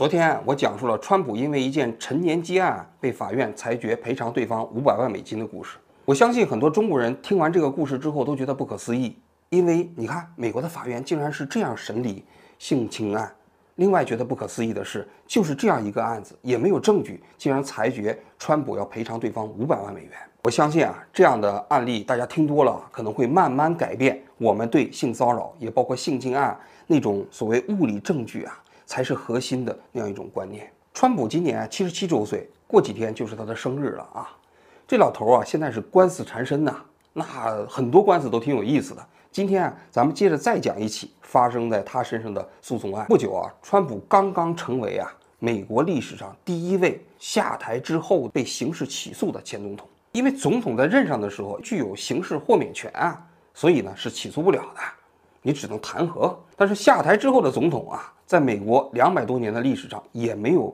昨天我讲述了川普因为一件陈年积案被法院裁决赔偿对方五百万美金的故事。我相信很多中国人听完这个故事之后都觉得不可思议，因为你看美国的法院竟然是这样审理性侵案。另外觉得不可思议的是，就是这样一个案子也没有证据，竟然裁决川普要赔偿对方五百万美元。我相信啊，这样的案例大家听多了，可能会慢慢改变我们对性骚扰，也包括性侵案那种所谓物理证据啊。才是核心的那样一种观念。川普今年七十七周岁，过几天就是他的生日了啊！这老头啊，现在是官司缠身呐，那很多官司都挺有意思的。今天啊，咱们接着再讲一起发生在他身上的诉讼案。不久啊，川普刚刚成为啊美国历史上第一位下台之后被刑事起诉的前总统。因为总统在任上的时候具有刑事豁免权啊，所以呢是起诉不了的，你只能弹劾。但是下台之后的总统啊。在美国两百多年的历史上，也没有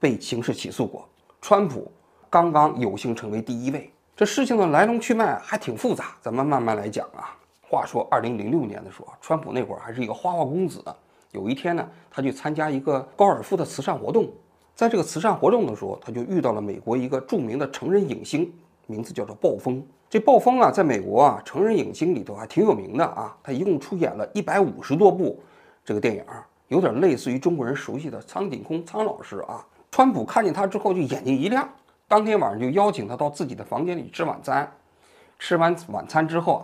被刑事起诉过。川普刚刚有幸成为第一位，这事情的来龙去脉还挺复杂，咱们慢慢来讲啊。话说，二零零六年的时候，川普那会儿还是一个花花公子。有一天呢，他去参加一个高尔夫的慈善活动，在这个慈善活动的时候，他就遇到了美国一个著名的成人影星，名字叫做暴风。这暴风啊，在美国啊，成人影星里头还挺有名的啊。他一共出演了一百五十多部这个电影。有点类似于中国人熟悉的苍井空苍老师啊。川普看见他之后就眼睛一亮，当天晚上就邀请他到自己的房间里吃晚餐。吃完晚餐之后啊，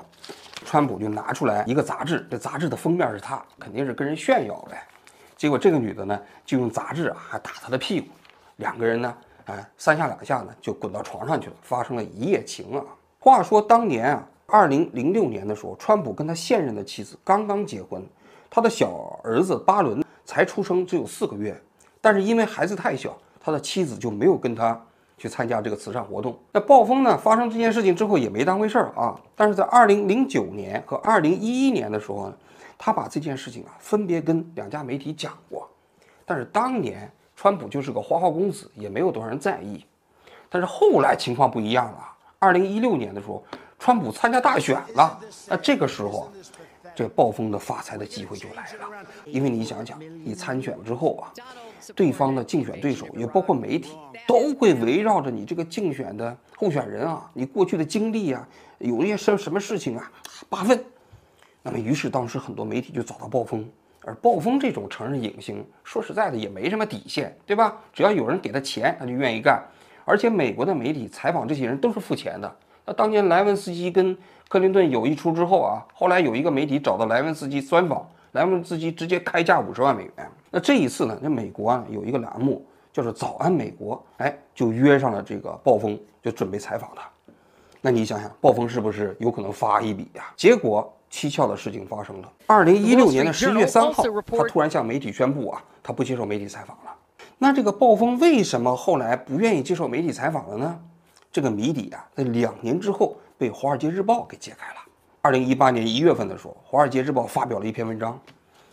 川普就拿出来一个杂志，这杂志的封面是他，肯定是跟人炫耀呗。结果这个女的呢，就用杂志啊还打他的屁股，两个人呢，哎，三下两下呢就滚到床上去了，发生了一夜情啊。话说当年啊，二零零六年的时候，川普跟他现任的妻子刚刚结婚。他的小儿子巴伦才出生只有四个月，但是因为孩子太小，他的妻子就没有跟他去参加这个慈善活动。那暴风呢？发生这件事情之后也没当回事儿啊。但是在二零零九年和二零一一年的时候呢，他把这件事情啊分别跟两家媒体讲过。但是当年川普就是个花花公子，也没有多少人在意。但是后来情况不一样了。二零一六年的时候，川普参加大选了。那这个时候。这暴风的发财的机会就来了，因为你想想，你参选之后啊，对方的竞选对手也包括媒体，都会围绕着你这个竞选的候选人啊，你过去的经历啊，有一些什什么事情啊，八问。那么，于是当时很多媒体就找到暴风，而暴风这种成人影星，说实在的也没什么底线，对吧？只要有人给他钱，他就愿意干。而且美国的媒体采访这些人都是付钱的。那当年莱文斯基跟克林顿有一出之后啊，后来有一个媒体找到莱文斯基专访，莱文斯基直接开价五十万美元。那这一次呢，那美国啊有一个栏目叫做《早安美国》，哎，就约上了这个暴风，就准备采访他。那你想想，暴风是不是有可能发一笔呀？结果蹊跷的事情发生了。二零一六年的十一月三号，他突然向媒体宣布啊，他不接受媒体采访了。那这个暴风为什么后来不愿意接受媒体采访了呢？这个谜底啊，在两年之后被《华尔街日报》给揭开了。二零一八年一月份的时候，《华尔街日报》发表了一篇文章，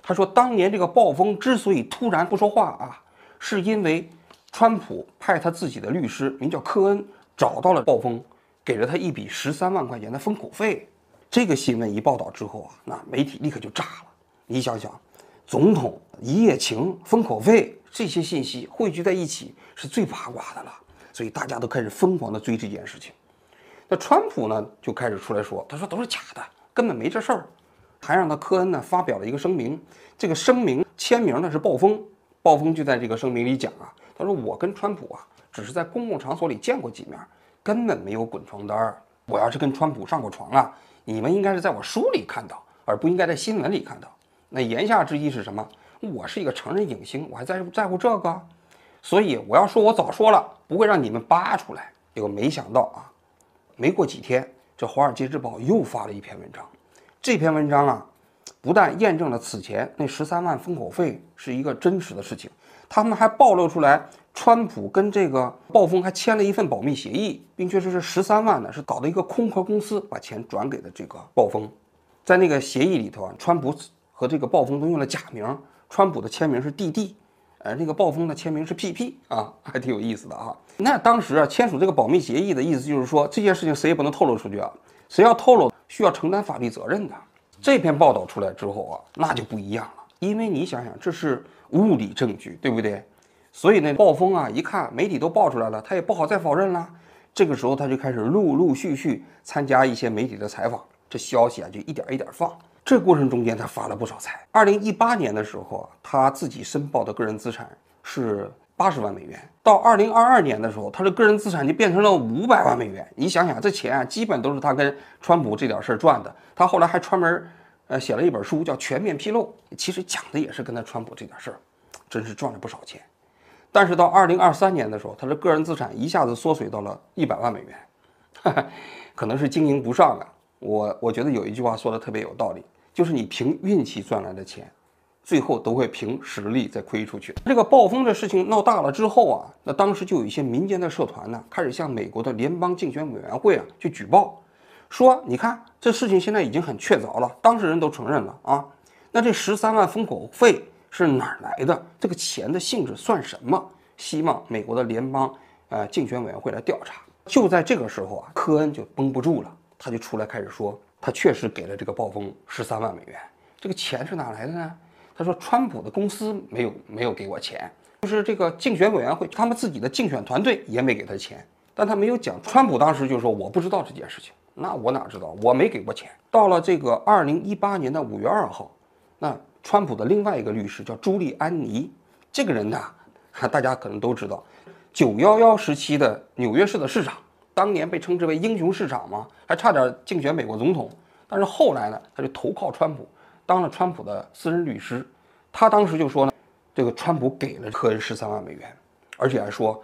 他说，当年这个暴风之所以突然不说话啊，是因为川普派他自己的律师，名叫科恩，找到了暴风，给了他一笔十三万块钱的封口费。这个新闻一报道之后啊，那媒体立刻就炸了。你想想，总统一夜情、封口费这些信息汇聚在一起，是最八卦的了。所以大家都开始疯狂的追这件事情，那川普呢就开始出来说，他说都是假的，根本没这事儿，还让他科恩呢发表了一个声明，这个声明签名呢是暴风，暴风就在这个声明里讲啊，他说我跟川普啊只是在公共场所里见过几面，根本没有滚床单儿，我要是跟川普上过床啊，你们应该是在我书里看到，而不应该在新闻里看到。那言下之意是什么？我是一个成人影星，我还在在乎这个？所以我要说，我早说了，不会让你们扒出来。结果没想到啊，没过几天，这《华尔街日报》又发了一篇文章。这篇文章啊，不但验证了此前那十三万封口费是一个真实的事情，他们还暴露出来，川普跟这个暴风还签了一份保密协议，并且说是十三万呢是搞的一个空壳公司把钱转给了这个暴风。在那个协议里头啊，川普和这个暴风都用了假名，川普的签名是 DD。呃，那个暴风的签名是 PP 啊，还挺有意思的啊。那当时啊，签署这个保密协议的意思就是说，这件事情谁也不能透露出去啊，谁要透露，需要承担法律责任的。这篇报道出来之后啊，那就不一样了，因为你想想，这是物理证据，对不对？所以呢，暴风啊，一看媒体都爆出来了，他也不好再否认了。这个时候，他就开始陆陆续续参加一些媒体的采访，这消息啊就一点一点放。这过程中间，他发了不少财。二零一八年的时候，他自己申报的个人资产是八十万美元。到二零二二年的时候，他的个人资产就变成了五百万美元。你想想，这钱啊，基本都是他跟川普这点事儿赚的。他后来还专门呃写了一本书，叫《全面披露》，其实讲的也是跟他川普这点事儿，真是赚了不少钱。但是到二零二三年的时候，他的个人资产一下子缩水到了一百万美元，哈 哈可能是经营不上的。我我觉得有一句话说的特别有道理，就是你凭运气赚来的钱，最后都会凭实力再亏出去。这个暴风的事情闹大了之后啊，那当时就有一些民间的社团呢，开始向美国的联邦竞选委员会啊去举报，说你看这事情现在已经很确凿了，当事人都承认了啊，那这十三万封口费是哪儿来的？这个钱的性质算什么？希望美国的联邦呃竞选委员会来调查。就在这个时候啊，科恩就绷不住了。他就出来开始说，他确实给了这个暴风十三万美元，这个钱是哪来的呢？他说，川普的公司没有没有给我钱，就是这个竞选委员会他们自己的竞选团队也没给他钱，但他没有讲。川普当时就说我不知道这件事情，那我哪知道？我没给过钱。到了这个二零一八年的五月二号，那川普的另外一个律师叫朱利安尼，这个人呢，大家可能都知道，九幺幺时期的纽约市的市长。当年被称之为英雄市长嘛，还差点竞选美国总统。但是后来呢，他就投靠川普，当了川普的私人律师。他当时就说呢，这个川普给了科恩十三万美元，而且还说，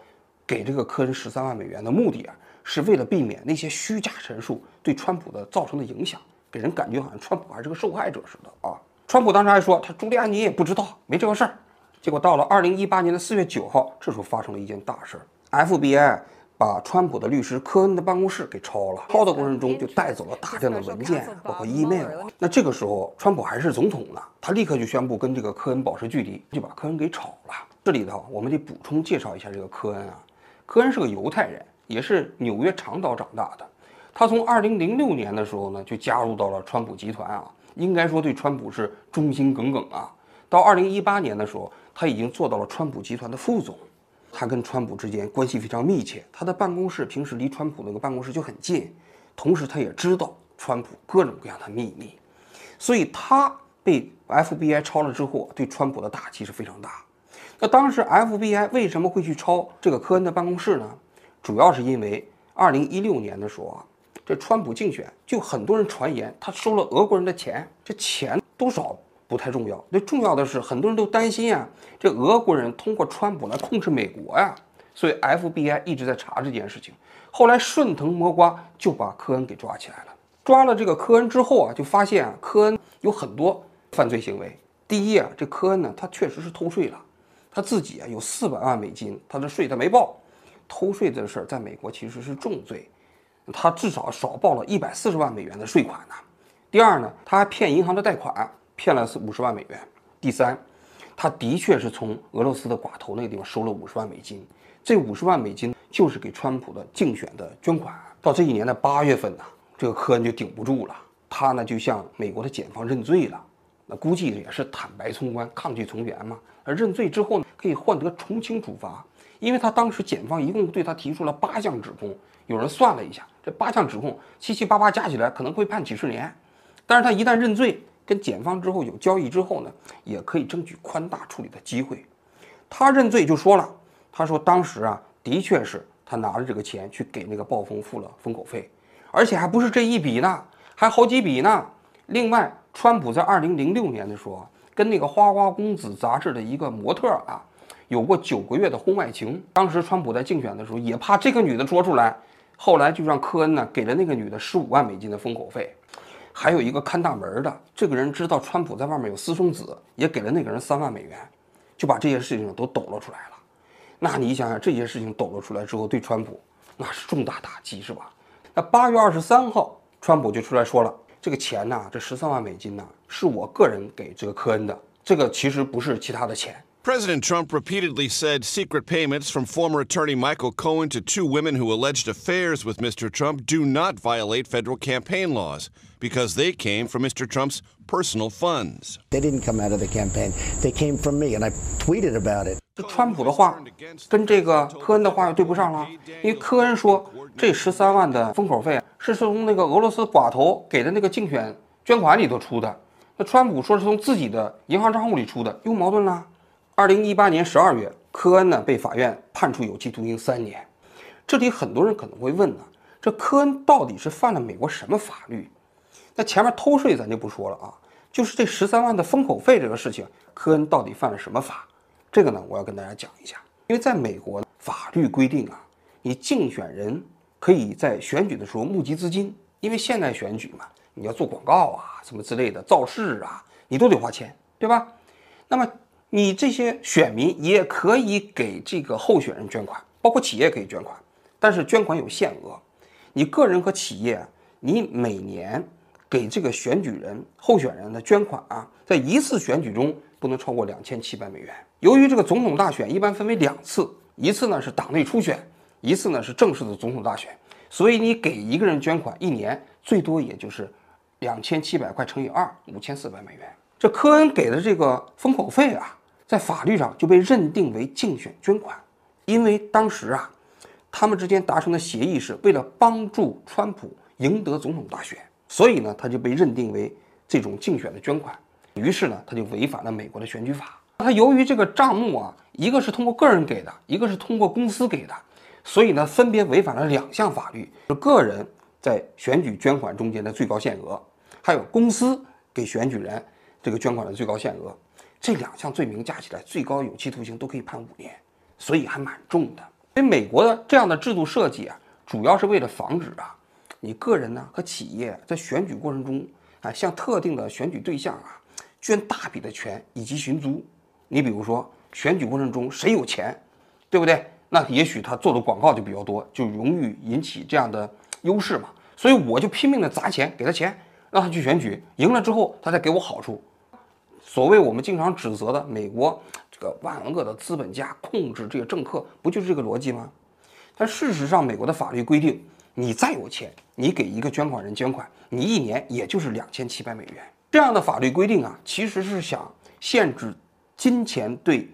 给这个科恩十三万美元的目的啊，是为了避免那些虚假陈述对川普的造成的影响，给人感觉好像川普还是个受害者似的啊。川普当时还说，他朱利安尼也不知道，没这个事儿。结果到了二零一八年的四月九号，这时候发生了一件大事儿，FBI。把川普的律师科恩的办公室给抄了，抄的过程中就带走了大量的文件，包括 email。那这个时候，川普还是总统呢，他立刻就宣布跟这个科恩保持距离，就把科恩给炒了。这里头我们得补充介绍一下这个科恩啊，科恩是个犹太人，也是纽约长岛长大的。他从2006年的时候呢，就加入到了川普集团啊，应该说对川普是忠心耿耿啊。到2018年的时候，他已经做到了川普集团的副总。他跟川普之间关系非常密切，他的办公室平时离川普那个办公室就很近，同时他也知道川普各种各样的秘密，所以他被 FBI 抄了之后，对川普的打击是非常大。那当时 FBI 为什么会去抄这个科恩的办公室呢？主要是因为2016年的时候啊，这川普竞选就很多人传言他收了俄国人的钱，这钱多少？不太重要，那重要的是，很多人都担心啊，这俄国人通过川普来控制美国呀，所以 FBI 一直在查这件事情。后来顺藤摸瓜就把科恩给抓起来了。抓了这个科恩之后啊，就发现啊，科恩有很多犯罪行为。第一啊，这科恩呢，他确实是偷税了，他自己啊有四百万美金，他的税他没报。偷税这事儿在美国其实是重罪，他至少少报了一百四十万美元的税款呢。第二呢，他还骗银行的贷款。骗了是五十万美元。第三，他的确是从俄罗斯的寡头那个地方收了五十万美金。这五十万美金就是给川普的竞选的捐款。到这一年的八月份呢，这个科恩就顶不住了，他呢就向美国的检方认罪了。那估计也是坦白从宽，抗拒从严嘛。而认罪之后呢，可以换得从轻处罚，因为他当时检方一共对他提出了八项指控。有人算了一下，这八项指控七七八八加起来可能会判几十年。但是他一旦认罪。跟检方之后有交易之后呢，也可以争取宽大处理的机会。他认罪就说了，他说当时啊，的确是他拿着这个钱去给那个暴风付了封口费，而且还不是这一笔呢，还好几笔呢。另外，川普在二零零六年的时候，跟那个《花花公子》杂志的一个模特啊，有过九个月的婚外情。当时川普在竞选的时候，也怕这个女的说出来，后来就让科恩呢给了那个女的十五万美金的封口费。还有一个看大门的，这个人知道川普在外面有私生子，也给了那个人三万美元，就把这些事情都抖了出来了。那你想想，这些事情抖了出来之后，对川普那是重大打击，是吧？那八月二十三号，川普就出来说了，这个钱呢，这十三万美金呢，是我个人给这个科恩的，这个其实不是其他的钱，President Trump repeatedly said secret payments from former attorney Michael Cohen to two women who alleged affairs with Mr. Trump do not violate federal campaign laws because they came from Mr. Trump's personal funds. They didn't come out of the campaign. They came from me, and I tweeted about it. 这川普的话跟这个科恩的话又对不上了，因为科恩说这十三万的封口费是从那个俄罗斯寡头给的那个竞选捐款里头出的，那川普说是从自己的银行账户里出的，又矛盾了。 二零一八年十二月，科恩呢被法院判处有期徒刑三年。这里很多人可能会问呢，这科恩到底是犯了美国什么法律？那前面偷税咱就不说了啊，就是这十三万的封口费这个事情，科恩到底犯了什么法？这个呢，我要跟大家讲一下。因为在美国法律规定啊，你竞选人可以在选举的时候募集资金，因为现在选举嘛，你要做广告啊，什么之类的，造势啊，你都得花钱，对吧？那么你这些选民也可以给这个候选人捐款，包括企业可以捐款，但是捐款有限额。你个人和企业，你每年给这个选举人、候选人的捐款啊，在一次选举中不能超过两千七百美元。由于这个总统大选一般分为两次，一次呢是党内初选，一次呢是正式的总统大选，所以你给一个人捐款，一年最多也就是两千七百块乘以二，五千四百美元。这科恩给的这个封口费啊。在法律上就被认定为竞选捐款，因为当时啊，他们之间达成的协议是为了帮助川普赢得总统大选，所以呢，他就被认定为这种竞选的捐款。于是呢，他就违反了美国的选举法。他由于这个账目啊，一个是通过个人给的，一个是通过公司给的，所以呢，分别违反了两项法律：是个人在选举捐款中间的最高限额，还有公司给选举人这个捐款的最高限额。这两项罪名加起来，最高有期徒刑都可以判五年，所以还蛮重的。因为美国的这样的制度设计啊，主要是为了防止啊，你个人呢和企业在选举过程中啊，向特定的选举对象啊捐大笔的钱以及寻租。你比如说选举过程中谁有钱，对不对？那也许他做的广告就比较多，就容易引起这样的优势嘛。所以我就拼命的砸钱给他钱，让他去选举，赢了之后他再给我好处。所谓我们经常指责的美国这个万恶的资本家控制这个政客，不就是这个逻辑吗？但事实上，美国的法律规定，你再有钱，你给一个捐款人捐款，你一年也就是两千七百美元。这样的法律规定啊，其实是想限制金钱对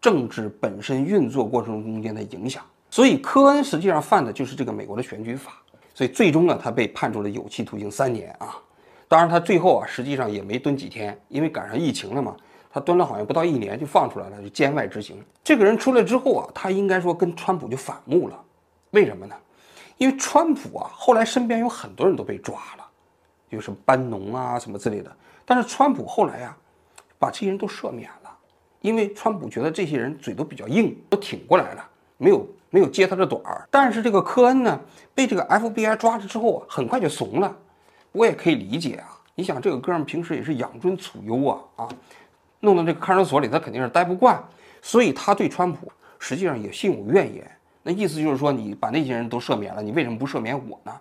政治本身运作过程中间的影响。所以，科恩实际上犯的就是这个美国的选举法。所以，最终呢，他被判处了有期徒刑三年啊。当然，他最后啊，实际上也没蹲几天，因为赶上疫情了嘛。他蹲了好像不到一年就放出来了，就监外执行。这个人出来之后啊，他应该说跟川普就反目了。为什么呢？因为川普啊，后来身边有很多人都被抓了，有什么班农啊什么之类的。但是川普后来呀，把这些人都赦免了，因为川普觉得这些人嘴都比较硬，都挺过来了，没有没有揭他的短儿。但是这个科恩呢，被这个 FBI 抓了之后啊，很快就怂了。我也可以理解啊，你想这个哥们平时也是养尊处优啊啊，弄到这个看守所里，他肯定是待不惯，所以他对川普实际上也心有怨言。那意思就是说，你把那些人都赦免了，你为什么不赦免我呢？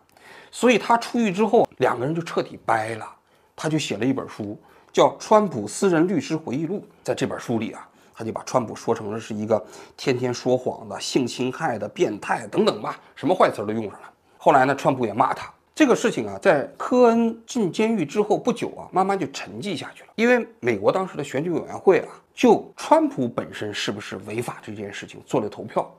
所以他出狱之后，两个人就彻底掰了。他就写了一本书，叫《川普私人律师回忆录》。在这本书里啊，他就把川普说成了是一个天天说谎的、性侵害的变态等等吧，什么坏词都用上了。后来呢，川普也骂他。这个事情啊，在科恩进监狱之后不久啊，慢慢就沉寂下去了。因为美国当时的选举委员会啊，就川普本身是不是违法这件事情做了投票，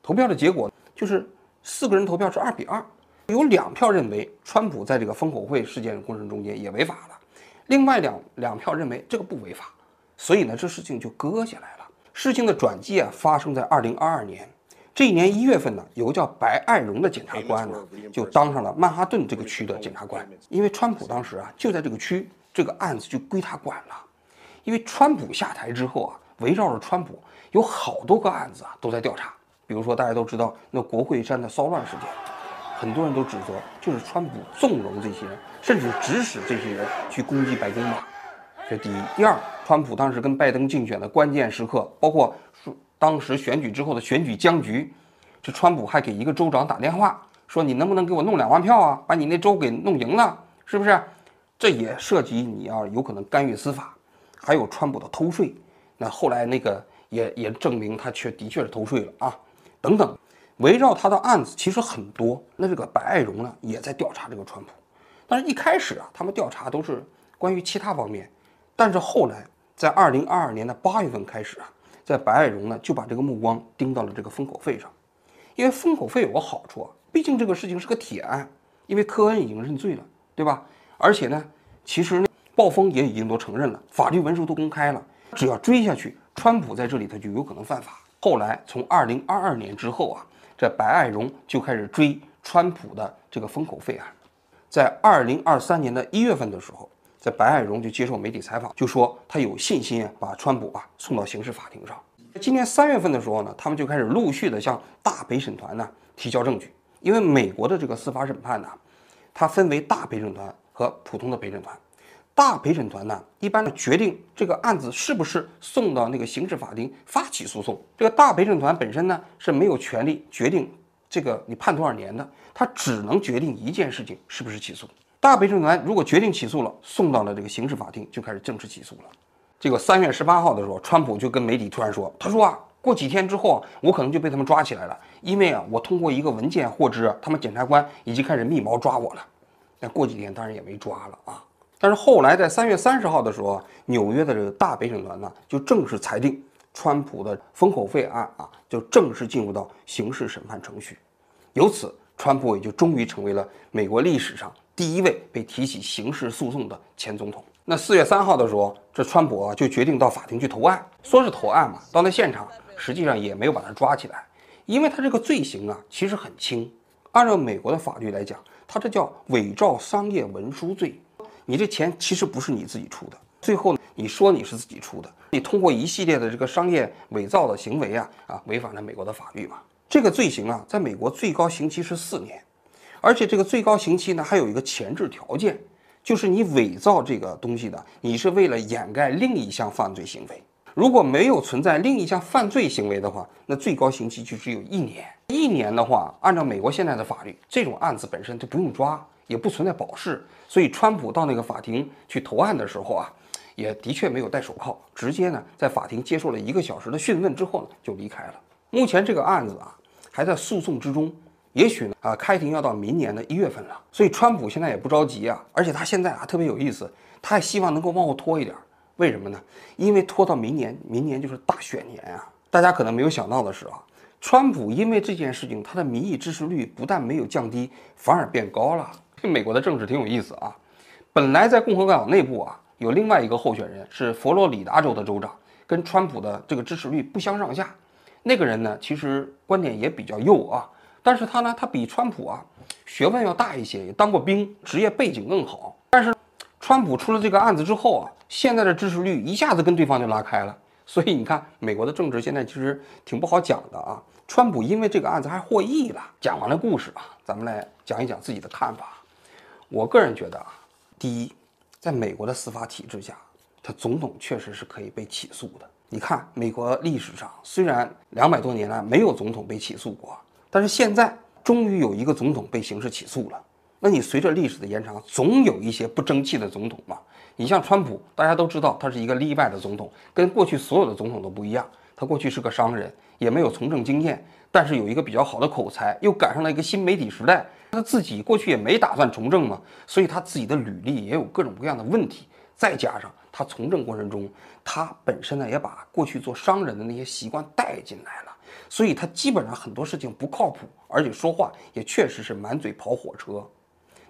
投票的结果就是四个人投票是二比二，有两票认为川普在这个封口会事件过程中间也违法了，另外两两票认为这个不违法，所以呢，这事情就搁下来了。事情的转机啊，发生在二零二二年。这一年一月份呢，有个叫白爱荣的检察官呢，就当上了曼哈顿这个区的检察官。因为川普当时啊就在这个区，这个案子就归他管了。因为川普下台之后啊，围绕着川普有好多个案子啊都在调查。比如说大家都知道那国会山的骚乱事件，很多人都指责就是川普纵容这些人，甚至指使这些人去攻击白宫吧。这第一，第二，川普当时跟拜登竞选的关键时刻，包括说。当时选举之后的选举僵局，这川普还给一个州长打电话说：“你能不能给我弄两万票啊？把你那州给弄赢了，是不是？”这也涉及你要有可能干预司法，还有川普的偷税。那后来那个也也证明他确的确是偷税了啊，等等。围绕他的案子其实很多，那这个白爱荣呢也在调查这个川普，但是一开始啊，他们调查都是关于其他方面，但是后来在二零二二年的八月份开始啊，在白爱荣呢就把这个目光盯到了这个封口费上，因为封口费有个好处啊，毕竟这个事情是个铁案，因为科恩已经认罪了，对吧？而且呢，其实呢，暴风也已经都承认了，法律文书都公开了，只要追下去，川普在这里他就有可能犯法。后来从二零二二年之后啊。这白爱荣就开始追川普的这个封口费案，在二零二三年的一月份的时候，在白爱荣就接受媒体采访，就说他有信心把川普啊送到刑事法庭上。今年三月份的时候呢，他们就开始陆续的向大陪审团呢提交证据，因为美国的这个司法审判呢，它分为大陪审团和普通的陪审团。大陪审团呢，一般决定这个案子是不是送到那个刑事法庭发起诉讼。这个大陪审团本身呢是没有权利决定这个你判多少年的，他只能决定一件事情是不是起诉。大陪审团如果决定起诉了，送到了这个刑事法庭就开始正式起诉了。这个三月十八号的时候，川普就跟媒体突然说：“他说啊，过几天之后，我可能就被他们抓起来了，因为啊，我通过一个文件获知，他们检察官已经开始密谋抓我了。那过几天当然也没抓了啊。”但是后来在三月三十号的时候，纽约的这个大陪审团呢，就正式裁定川普的封口费案啊，就正式进入到刑事审判程序。由此，川普也就终于成为了美国历史上第一位被提起刑事诉讼的前总统。那四月三号的时候，这川普啊就决定到法庭去投案，说是投案嘛，到那现场实际上也没有把他抓起来，因为他这个罪行啊其实很轻，按照美国的法律来讲，他这叫伪造商业文书罪。你这钱其实不是你自己出的，最后呢你说你是自己出的，你通过一系列的这个商业伪造的行为啊啊，违反了美国的法律嘛。这个罪行啊，在美国最高刑期是四年，而且这个最高刑期呢还有一个前置条件，就是你伪造这个东西的，你是为了掩盖另一项犯罪行为。如果没有存在另一项犯罪行为的话，那最高刑期就只有一年。一年的话，按照美国现在的法律，这种案子本身就不用抓。也不存在保释，所以川普到那个法庭去投案的时候啊，也的确没有戴手铐，直接呢在法庭接受了一个小时的讯问之后呢就离开了。目前这个案子啊还在诉讼之中，也许呢啊开庭要到明年的一月份了，所以川普现在也不着急啊，而且他现在啊特别有意思，他还希望能够往后拖一点，为什么呢？因为拖到明年，明年就是大选年啊。大家可能没有想到的是啊，川普因为这件事情，他的民意支持率不但没有降低，反而变高了。这美国的政治挺有意思啊，本来在共和党内部啊，有另外一个候选人是佛罗里达州的州长，跟川普的这个支持率不相上下。那个人呢，其实观点也比较右啊，但是他呢，他比川普啊学问要大一些，也当过兵，职业背景更好。但是川普出了这个案子之后啊，现在的支持率一下子跟对方就拉开了。所以你看，美国的政治现在其实挺不好讲的啊。川普因为这个案子还获益了。讲完了故事啊，咱们来讲一讲自己的看法。我个人觉得啊，第一，在美国的司法体制下，他总统确实是可以被起诉的。你看，美国历史上虽然两百多年来没有总统被起诉过，但是现在终于有一个总统被刑事起诉了。那你随着历史的延长，总有一些不争气的总统嘛。你像川普，大家都知道他是一个例外的总统，跟过去所有的总统都不一样。他过去是个商人，也没有从政经验，但是有一个比较好的口才，又赶上了一个新媒体时代。他自己过去也没打算从政嘛，所以他自己的履历也有各种各样的问题。再加上他从政过程中，他本身呢也把过去做商人的那些习惯带进来了，所以他基本上很多事情不靠谱，而且说话也确实是满嘴跑火车。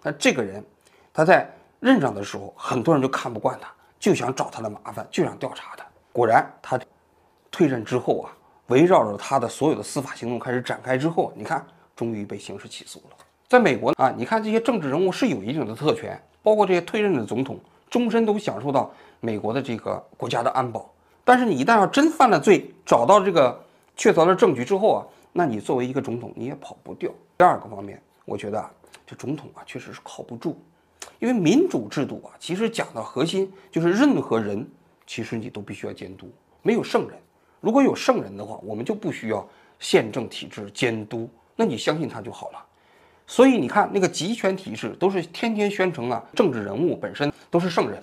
那这个人，他在任上的时候，很多人就看不惯他，就想找他的麻烦，就想调查他。果然，他退任之后啊，围绕着他的所有的司法行动开始展开之后，你看，终于被刑事起诉了。在美国啊，你看这些政治人物是有一定的特权，包括这些退任的总统，终身都享受到美国的这个国家的安保。但是你一旦要真犯了罪，找到这个确凿的证据之后啊，那你作为一个总统你也跑不掉。第二个方面，我觉得啊，这总统啊确实是靠不住，因为民主制度啊，其实讲的核心就是任何人其实你都必须要监督，没有圣人。如果有圣人的话，我们就不需要宪政体制监督，那你相信他就好了。所以你看，那个集权体制都是天天宣称啊，政治人物本身都是圣人，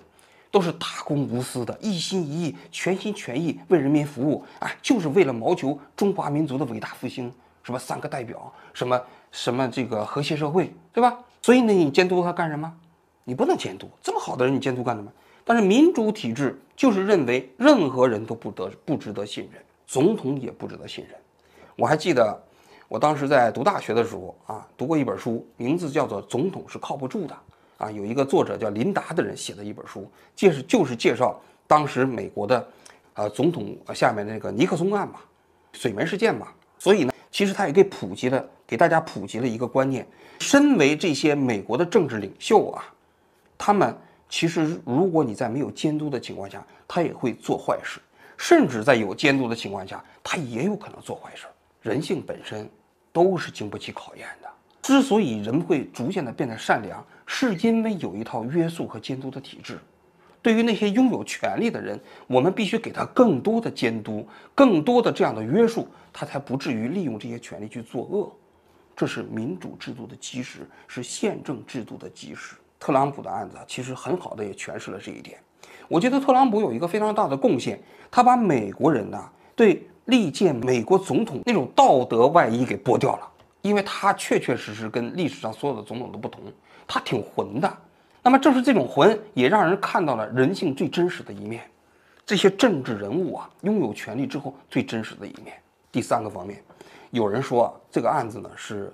都是大公无私的，一心一意、全心全意为人民服务，哎，就是为了谋求中华民族的伟大复兴。什么三个代表，什么什么这个和谐社会，对吧？所以呢，你监督他干什么？你不能监督这么好的人，你监督干什么？但是民主体制就是认为任何人都不得不值得信任，总统也不值得信任。我还记得我当时在读大学的时候啊，读过一本书，名字叫做《总统是靠不住的》啊，有一个作者叫林达的人写的一本书，介是就是介绍当时美国的呃总统下面那个尼克松案嘛，水门事件嘛，所以呢。其实他也给普及了，给大家普及了一个观念：身为这些美国的政治领袖啊，他们其实如果你在没有监督的情况下，他也会做坏事；甚至在有监督的情况下，他也有可能做坏事。人性本身都是经不起考验的。之所以人会逐渐的变得善良，是因为有一套约束和监督的体制。对于那些拥有权力的人，我们必须给他更多的监督，更多的这样的约束，他才不至于利用这些权力去作恶。这是民主制度的基石，是宪政制度的基石。特朗普的案子其实很好的也诠释了这一点。我觉得特朗普有一个非常大的贡献，他把美国人呐对历届美国总统那种道德外衣给剥掉了，因为他确确实实跟历史上所有的总统都不同，他挺混的。那么正是这种魂，也让人看到了人性最真实的一面。这些政治人物啊，拥有权力之后最真实的一面。第三个方面，有人说这个案子呢是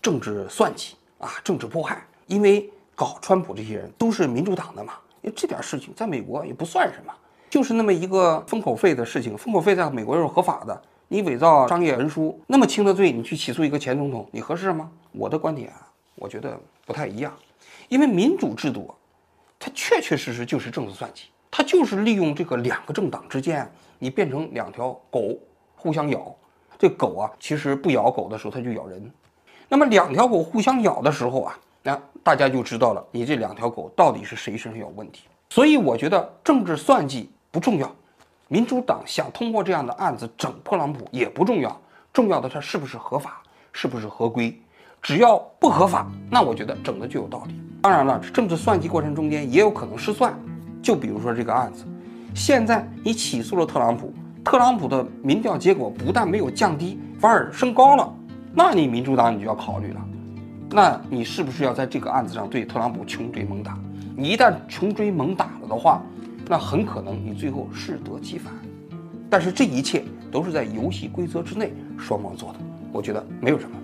政治算计啊，政治迫害，因为搞川普这些人都是民主党的嘛。因为这点事情在美国也不算什么，就是那么一个封口费的事情。封口费在美国又是合法的，你伪造商业文书那么轻的罪，你去起诉一个前总统，你合适吗？我的观点啊，我觉得不太一样。因为民主制度，它确确实实就是政治算计，它就是利用这个两个政党之间，你变成两条狗互相咬。这狗啊，其实不咬狗的时候，它就咬人。那么两条狗互相咬的时候啊，那大家就知道了，你这两条狗到底是谁身上有问题。所以我觉得政治算计不重要，民主党想通过这样的案子整特朗普也不重要，重要的它是不是合法，是不是合规。只要不合法，那我觉得整的就有道理。当然了，政治算计过程中间也有可能失算。就比如说这个案子，现在你起诉了特朗普，特朗普的民调结果不但没有降低，反而升高了，那你民主党你就要考虑了，那你是不是要在这个案子上对特朗普穷追猛打？你一旦穷追猛打了的话，那很可能你最后适得其反。但是这一切都是在游戏规则之内，双方做的，我觉得没有什么。